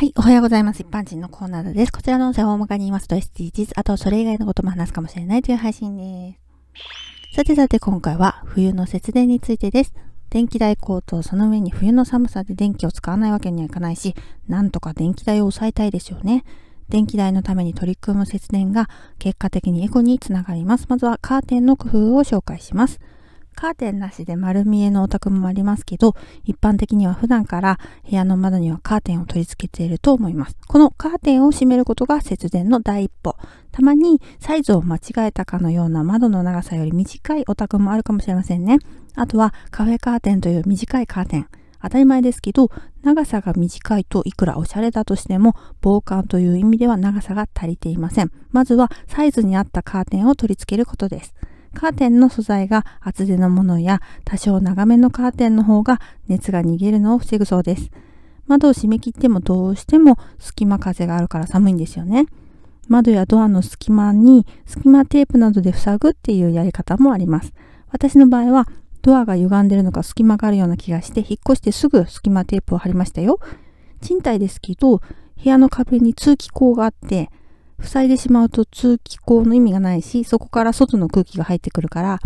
はい、おはようございます。一般人のコーナーです。こちらの音声を大まかに言いますと SDGs、あとそれ以外のことも話すかもしれないという配信です。さてさて今回は冬の節電についてです。電気代高騰、その上に冬の寒さで電気を使わないわけにはいかないし、なんとか電気代を抑えたいですよね。電気代のために取り組む節電が結果的にエコにつながります。まずはカーテンの工夫を紹介します。カーテンなしで丸見えのお宅もありますけど、一般的には普段から部屋の窓にはカーテンを取り付けていると思います。このカーテンを閉めることが節電の第一歩。たまにサイズを間違えたかのような窓の長さより短いお宅もあるかもしれませんね。あとはカフェカーテンという短いカーテン。当たり前ですけど、長さが短いといくらおしゃれだとしても、防寒という意味では長さが足りていません。まずはサイズに合ったカーテンを取り付けることです。カーテンの素材が厚手のものや多少長めのカーテンの方が熱が逃げるのを防ぐそうです。窓を閉め切ってもどうしても隙間風があるから寒いんですよね。窓やドアの隙間に隙間テープなどで塞ぐっていうやり方もあります。私の場合はドアが歪んでるのか隙間があるような気がして引っ越してすぐ隙間テープを貼りましたよ。賃貸ですけど部屋の壁に通気口があって塞いでしまうと通気口の意味がないし、そこから外の空気が入ってくるから、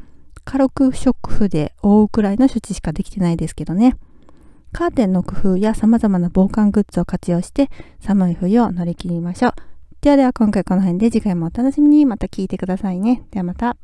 軽く不織布で覆うくらいの処置しかできてないですけどね。カーテンの工夫や様々な防寒グッズを活用して寒い冬を乗り切りましょう。ではでは今回この辺で次回もお楽しみにまた聞いてくださいね。ではまた。